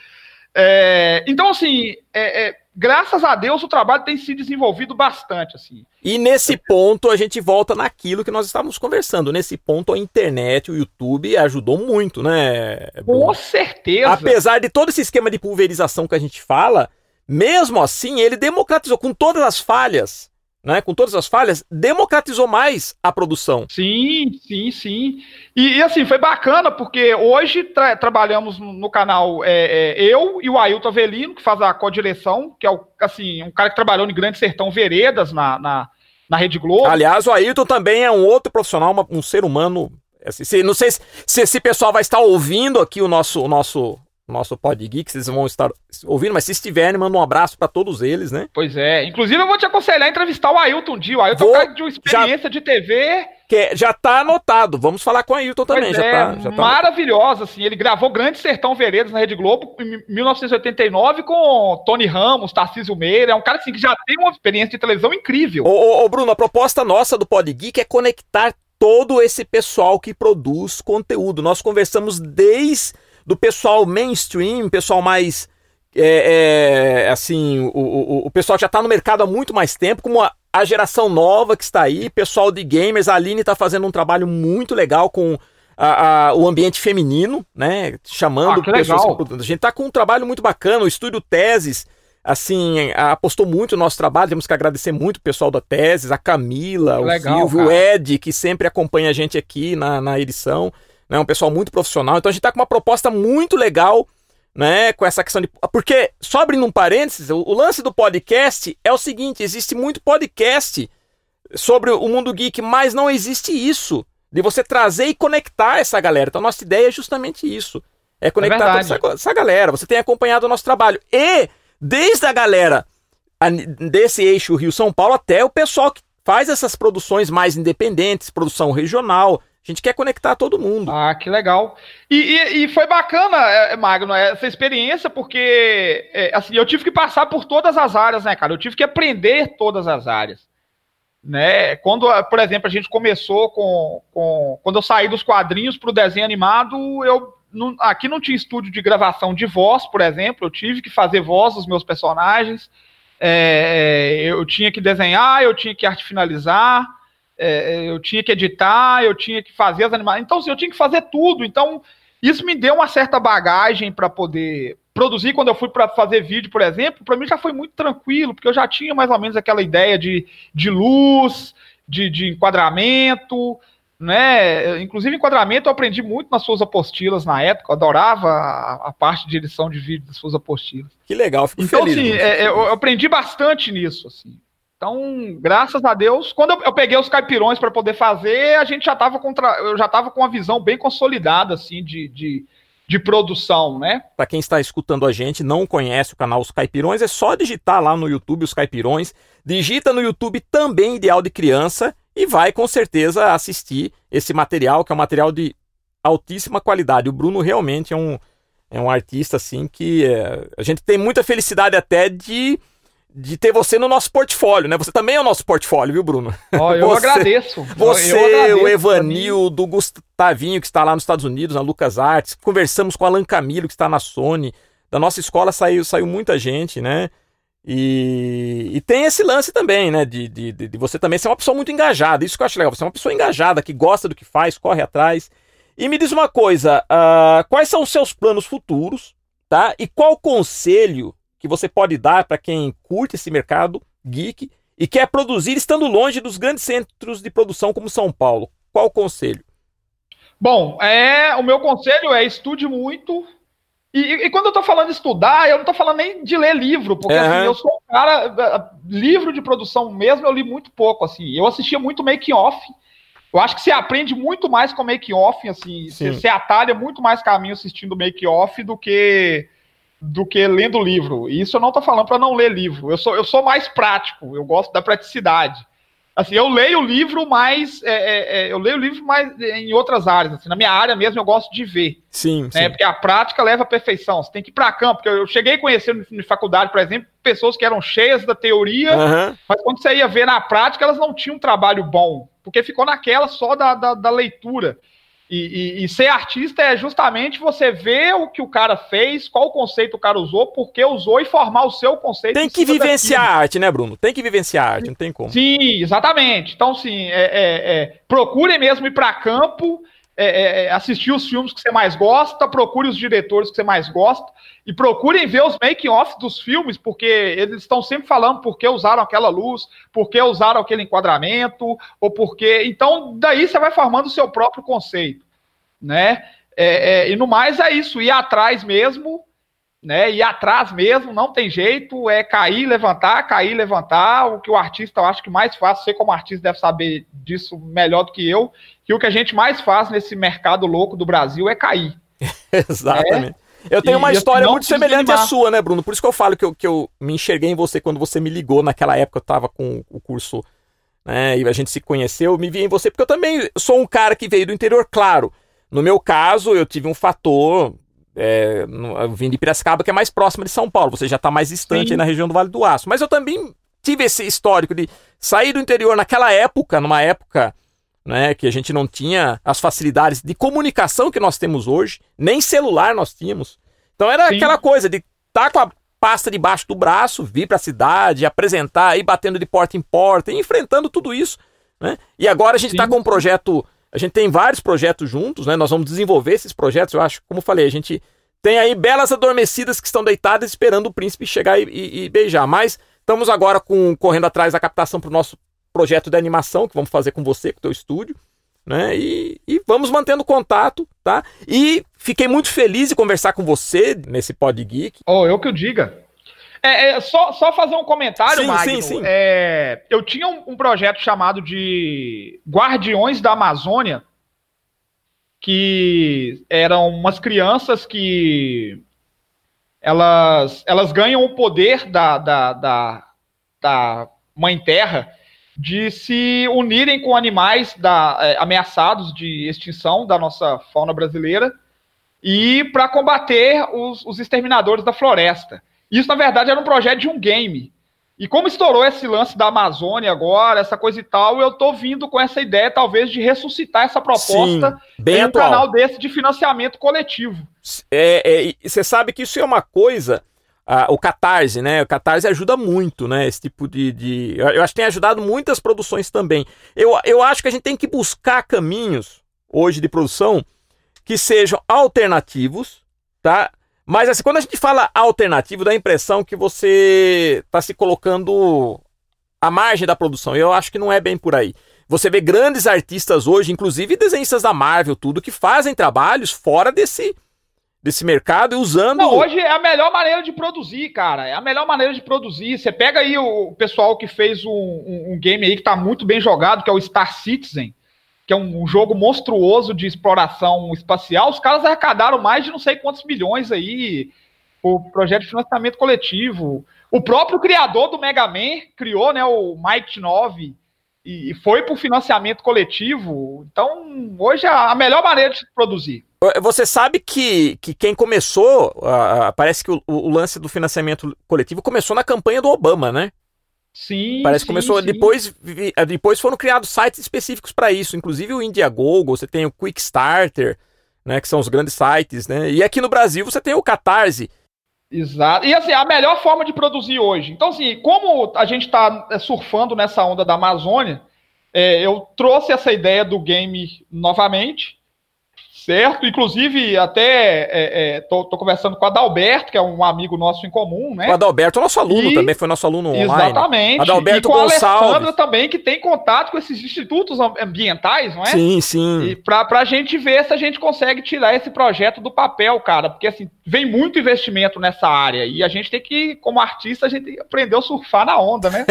É, então, assim, é, é, graças a Deus o trabalho tem se desenvolvido bastante, assim. E nesse ponto a gente volta naquilo que nós estávamos conversando. Nesse ponto a internet, o YouTube ajudou muito, né? Com certeza. Apesar de todo esse esquema de pulverização que a gente fala, mesmo assim ele democratizou com todas as falhas né, com todas as falhas, democratizou mais a produção. Sim, sim, sim. E, e assim, foi bacana, porque hoje tra trabalhamos no, canal é, é, eu e o Ailton Avelino, que faz a co-direção, que é o, assim, um cara que trabalhou no Grande Sertão Veredas, na, na, na Rede Globo. Aliás, o Ailton também é um outro profissional, um ser humano. Assim, se, não sei se, se esse pessoal vai estar ouvindo aqui o nosso, o nosso nosso Pod Geek, vocês vão estar ouvindo, mas se estiverem, manda um abraço para todos eles, né? Pois é. Inclusive, eu vou te aconselhar a entrevistar o Ailton um dia. O Ailton vou, é um cara de uma experiência já, de TV. Que já tá anotado. Vamos falar com o Ailton também. já é, tá, já tá maravilhosa, assim. Ele gravou Grande Sertão Veredas na Rede Globo em 1989 com Tony Ramos, Tarcísio Meira. É um cara assim, que já tem uma experiência de televisão incrível. Ô, ô, ô Bruno, a proposta nossa do Pod Geek é conectar todo esse pessoal que produz conteúdo. Nós conversamos desde do pessoal mainstream, pessoal mais. É, é, assim, o, o, o, pessoal já está no mercado há muito mais tempo, como a, a geração nova que está aí, pessoal de gamers. A Aline está fazendo um trabalho muito legal com a, a, o ambiente feminino, né? Chamando ah, pessoas. Legal. A gente está com um trabalho muito bacana. O Estúdio Teses, assim, apostou muito no nosso trabalho. Temos que agradecer muito o pessoal da Teses, a Camila, que o legal, Silvio, cara. o Ed, que sempre acompanha a gente aqui na, na edição né? Um pessoal muito profissional. Então a gente está com uma proposta muito legal, né? Com essa questão de. Porque, só abrindo um parênteses, o, o lance do podcast é o seguinte: existe muito podcast sobre o mundo geek, mas não existe isso. De você trazer e conectar essa galera. Então, a nossa ideia é justamente isso. É conectar é essa, essa, galera. Você tem acompanhado o nosso trabalho. E, desde a galera desse eixo Rio-São Paulo até o pessoal que faz essas produções mais independentes, produção regional, a gente quer conectar todo mundo. Ah, que legal. E, e, e foi bacana, é, Magno, essa experiência, porque é, assim, eu tive que passar por todas as áreas, né, cara? Eu tive que aprender todas as áreas. Né? Quando, por exemplo, a gente começou com. com quando eu saí dos quadrinhos para o desenho animado, eu. Não, aqui não tinha estúdio de gravação de voz, por exemplo. Eu tive que fazer voz dos meus personagens. É, eu tinha que desenhar, eu tinha que arte finalizar é, é, eu tinha que editar, eu tinha que fazer as animações. Então, assim, eu tinha que fazer tudo. Então, isso me deu uma certa bagagem para poder produzir. Quando eu fui para fazer vídeo, por exemplo, para mim já foi muito tranquilo, porque eu já tinha mais ou menos aquela ideia de, de luz, de, de enquadramento, né? Inclusive, enquadramento eu aprendi muito nas suas apostilas na época, eu adorava a, a, parte de edição de vídeo das suas apostilas. Que legal, fico então, feliz. Então, assim, é, eu aprendi bastante nisso, assim. Então, graças a Deus, quando eu, peguei os caipirões para poder fazer, a gente já estava contra, eu já estava com uma visão bem consolidada assim de, de, de produção, né? Para quem está escutando a gente, não conhece o canal Os Caipirões, é só digitar lá no YouTube Os Caipirões, digita no YouTube também Ideal de Criança e vai com certeza assistir esse material, que é um material de altíssima qualidade. O Bruno realmente é um, é um artista assim que é, a gente tem muita felicidade até de de ter você no nosso portfólio, né? Você também é o nosso portfólio, viu, Bruno? Oh, eu você, agradeço. Você, eu agradeço o Evanildo, o Gustavinho, que está lá nos Estados Unidos, na Lucas Arts. Conversamos com o Alan Camilo, que está na Sony. Da nossa escola saiu, saiu muita gente, né? E, e tem esse lance também, né? De, de, de, você também ser uma pessoa muito engajada. Isso que eu acho legal. Você é uma pessoa engajada, que gosta do que faz, corre atrás. E me diz uma coisa: uh, quais são os seus planos futuros, tá? E qual conselho que você pode dar para quem curte esse mercado geek e quer produzir estando longe dos grandes centros de produção como São Paulo? Qual o conselho? Bom, é, o meu conselho é estude muito. E, e quando eu estou falando de estudar, eu não estou falando nem de ler livro, porque uhum. assim, eu sou um cara. Livro de produção mesmo, eu li muito pouco. assim. Eu assistia muito make-off. Eu acho que você aprende muito mais com make-off, assim. Você, você atalha muito mais caminho assistindo make-off do que do que lendo livro. E isso eu não estou falando para não ler livro. Eu sou, eu sou mais prático, eu gosto da praticidade. Assim, eu leio o livro mais. É, é, é eu leio o livro mais em outras áreas. Assim, na minha área mesmo eu gosto de ver. Sim, né? sim. Porque a prática leva à perfeição. Você tem que ir para campo. Porque eu cheguei a conhecer na faculdade, por exemplo, pessoas que eram cheias da teoria, uhum. mas quando você ia ver na prática, elas não tinham um trabalho bom. Porque ficou naquela só da, da, da leitura. E, e, e, ser artista é justamente você ver o que o cara fez, qual conceito o cara usou, por que usou e formar o seu conceito. Tem que vivenciar a arte, né, Bruno? Tem que vivenciar a arte, não tem como. Sim, exatamente. Então, sim, é, é, é, procure mesmo ir para campo, é, é, é, assistir os filmes que você mais gosta, procure os diretores que você mais gosta e procurem ver os making-off dos filmes, porque eles estão sempre falando por que usaram aquela luz, por que usaram aquele enquadramento, ou porque. Então, daí você vai formando o seu próprio conceito, né? É, é, e no mais é isso, ir atrás mesmo, né? Ir atrás mesmo, não tem jeito, é cair, levantar, cair, levantar. O que o artista eu acho que mais faz, você como artista deve saber disso melhor do que eu, que o que a gente mais faz nesse mercado louco do Brasil é cair. Exatamente. Eu tenho e, uma história muito semelhante à sua, né, Bruno? Por isso que eu falo que eu, que eu me enxerguei em você quando você me ligou. Naquela época eu tava com o curso, né, e a gente se conheceu. Eu me vi em você, porque eu também sou um cara que veio do interior, claro. No meu caso, eu tive um fator. É, vim de Piracicaba, que é mais próximo de São Paulo. Você já está mais distante aí na região do Vale do Aço. Mas eu também tive esse histórico de sair do interior naquela época, numa época né, que a gente não tinha as facilidades de comunicação que nós temos hoje, nem celular nós tínhamos. Então era Sim. aquela coisa de estar tá com a pasta debaixo do braço, vir para a cidade, apresentar, ir batendo de porta em porta, enfrentando tudo isso. Né? E agora a gente está com um projeto, a gente tem vários projetos juntos, né? nós vamos desenvolver esses projetos, eu acho, como eu falei, a gente tem aí belas adormecidas que estão deitadas esperando o príncipe chegar e, e, e beijar, mas Estamos agora com, correndo atrás da captação para o nosso projeto de animação que vamos fazer com você, com o teu estúdio. Né? E, e, vamos mantendo contato, tá? E fiquei muito feliz de conversar com você nesse Pod Geek. Oh, eu que o diga. É, é, só, só fazer um comentário, sim, Magno. Sim, sim. É, eu tinha um, um, projeto chamado de Guardiões da Amazônia, que eram umas crianças que elas, elas ganham o poder da, da, da, da Mãe Terra de se unirem com animais da, é, ameaçados de extinção da nossa fauna brasileira e para combater os, os exterminadores da floresta. Isso, na verdade, era um projeto de um game. E como estourou esse lance da Amazônia agora, essa coisa e tal, eu tô vindo com essa ideia, talvez, de ressuscitar essa proposta Sim, em um canal desse de financiamento coletivo. É, é, você sabe que isso é uma coisa. Ah, o Catarse, né? O Catarse ajuda muito, né? Esse tipo de. de... Eu acho que tem ajudado muitas produções também. Eu, eu acho que a gente tem que buscar caminhos hoje de produção que sejam alternativos, tá? Mas assim, quando a gente fala alternativo, dá a impressão que você está se colocando à margem da produção. Eu acho que não é bem por aí. Você vê grandes artistas hoje, inclusive desenhistas da Marvel, tudo, que fazem trabalhos fora desse, desse mercado e usando. Não, hoje é a melhor maneira de produzir, cara. É a melhor maneira de produzir. Você pega aí o pessoal que fez um, um, um game aí que está muito bem jogado, que é o Star Citizen que é um jogo monstruoso de exploração espacial, os caras arrecadaram mais de não sei quantos milhões aí o projeto de financiamento coletivo. O próprio criador do Mega Man criou, né, o Mike 9 e foi para o financiamento coletivo. Então, hoje é a melhor maneira de produzir. Você sabe que, que quem começou, uh, parece que o, o, lance do financiamento coletivo começou na campanha do Obama, né? Sim. Parece que começou. Sim. Depois, eh, depois foram criados sites específicos para isso, inclusive o Indiegogo, você tem o Quickstarter, né, que são os grandes sites, né? E aqui no Brasil você tem o Catarse. Exato. E assim, a melhor forma de produzir hoje. Então, assim, como a gente está é, surfando nessa onda da Amazônia, é, eu trouxe essa ideia do game novamente certo? Inclusive, até é, é, tô, conversando com o Adalberto, que é um amigo nosso em comum, né? O Adalberto é nosso aluno e, também, foi nosso aluno online. Exatamente. Adalberto e com Gonçalves. a Alessandra também, que tem contato com esses institutos ambientais, não é? Sim, sim. E pra, pra gente ver se a gente consegue tirar esse projeto do papel, cara, porque assim, vem muito investimento nessa área e a gente tem que, como artista, a gente aprender a surfar na onda, né?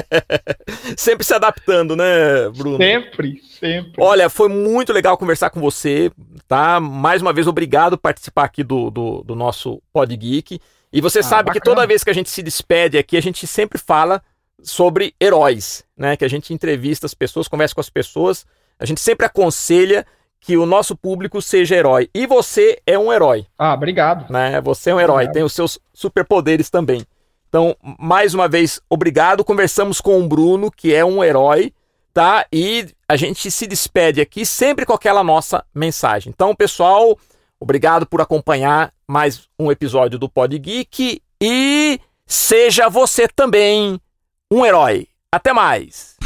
sempre se adaptando, né, Bruno? Sempre, sempre. Olha, foi muito legal conversar com você tá? Mais uma vez, obrigado por participar aqui do, do, do nosso Pod Geek. E você ah, sabe bacana. que toda vez que a gente se despede aqui, a gente sempre fala sobre heróis, né? Que a gente entrevista as pessoas, conversa com as pessoas, a gente sempre aconselha que o nosso público seja herói. E você é um herói. Ah, obrigado. Né? Você é um herói, obrigado. tem os seus superpoderes também. Então, mais uma vez, obrigado. Conversamos com o Bruno, que é um herói, tá? E a gente se despede aqui sempre com aquela nossa mensagem. Então, pessoal, obrigado por acompanhar mais um episódio do Pod Geek e seja você também um herói. Até mais.